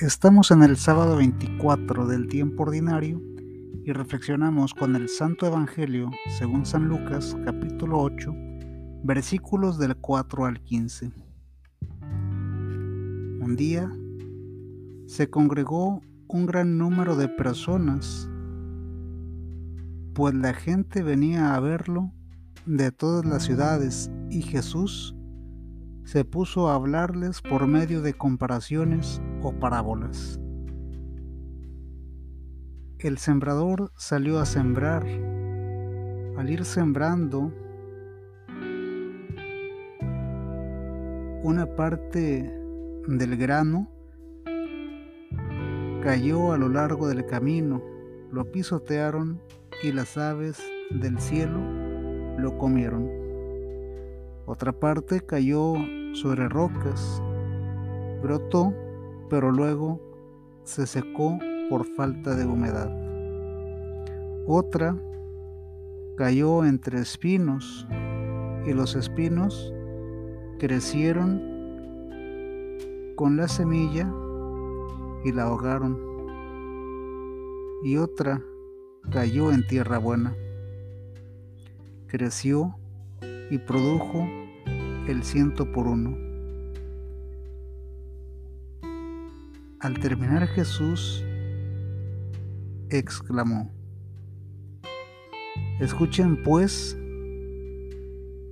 Estamos en el sábado 24 del tiempo ordinario y reflexionamos con el Santo Evangelio según San Lucas capítulo 8 versículos del 4 al 15. Un día se congregó un gran número de personas, pues la gente venía a verlo de todas las ciudades y Jesús se puso a hablarles por medio de comparaciones o parábolas. El sembrador salió a sembrar. Al ir sembrando, una parte del grano cayó a lo largo del camino, lo pisotearon y las aves del cielo lo comieron. Otra parte cayó sobre rocas. Brotó, pero luego se secó por falta de humedad. Otra cayó entre espinos y los espinos crecieron con la semilla y la ahogaron. Y otra cayó en tierra buena. Creció y produjo el ciento por uno. Al terminar Jesús exclamó, Escuchen pues,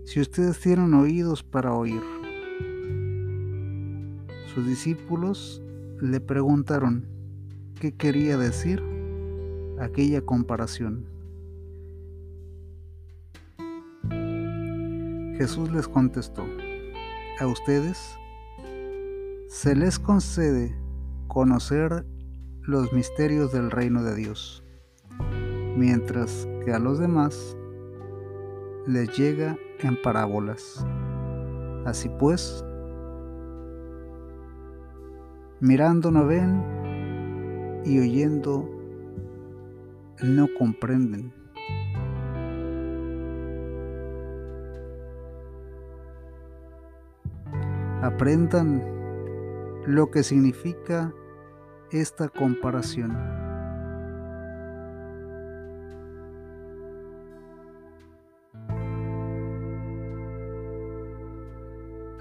si ustedes tienen oídos para oír. Sus discípulos le preguntaron qué quería decir aquella comparación. Jesús les contestó, a ustedes se les concede conocer los misterios del reino de Dios, mientras que a los demás les llega en parábolas. Así pues, mirando no ven y oyendo no comprenden. aprendan lo que significa esta comparación.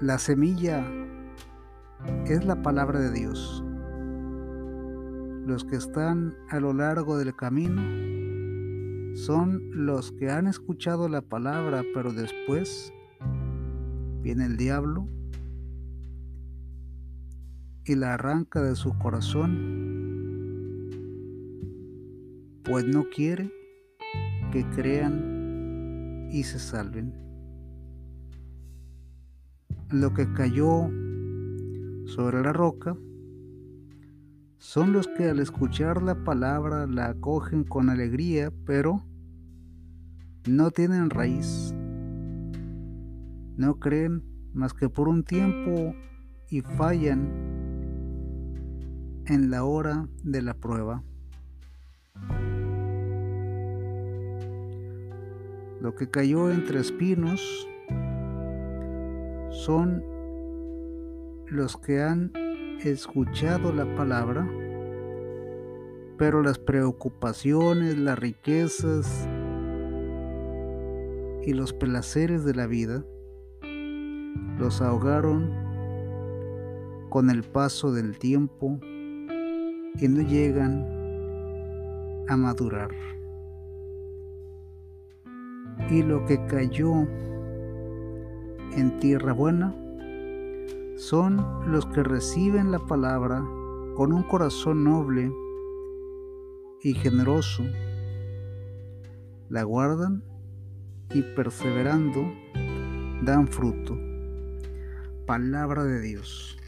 La semilla es la palabra de Dios. Los que están a lo largo del camino son los que han escuchado la palabra, pero después viene el diablo y la arranca de su corazón, pues no quiere que crean y se salven. Lo que cayó sobre la roca son los que al escuchar la palabra la acogen con alegría, pero no tienen raíz. No creen más que por un tiempo y fallan en la hora de la prueba. Lo que cayó entre espinos son los que han escuchado la palabra, pero las preocupaciones, las riquezas y los placeres de la vida los ahogaron con el paso del tiempo que no llegan a madurar. Y lo que cayó en tierra buena son los que reciben la palabra con un corazón noble y generoso, la guardan y perseverando dan fruto. Palabra de Dios.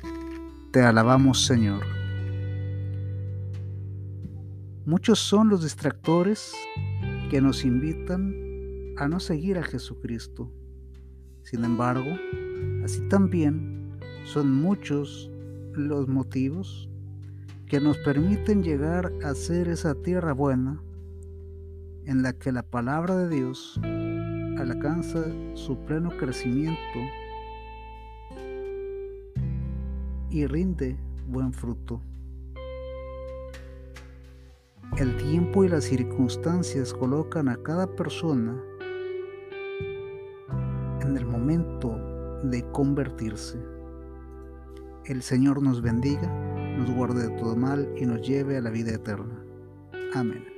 Te alabamos Señor. Muchos son los distractores que nos invitan a no seguir a Jesucristo. Sin embargo, así también son muchos los motivos que nos permiten llegar a ser esa tierra buena en la que la palabra de Dios alcanza su pleno crecimiento y rinde buen fruto. El tiempo y las circunstancias colocan a cada persona en el momento de convertirse. El Señor nos bendiga, nos guarde de todo mal y nos lleve a la vida eterna. Amén.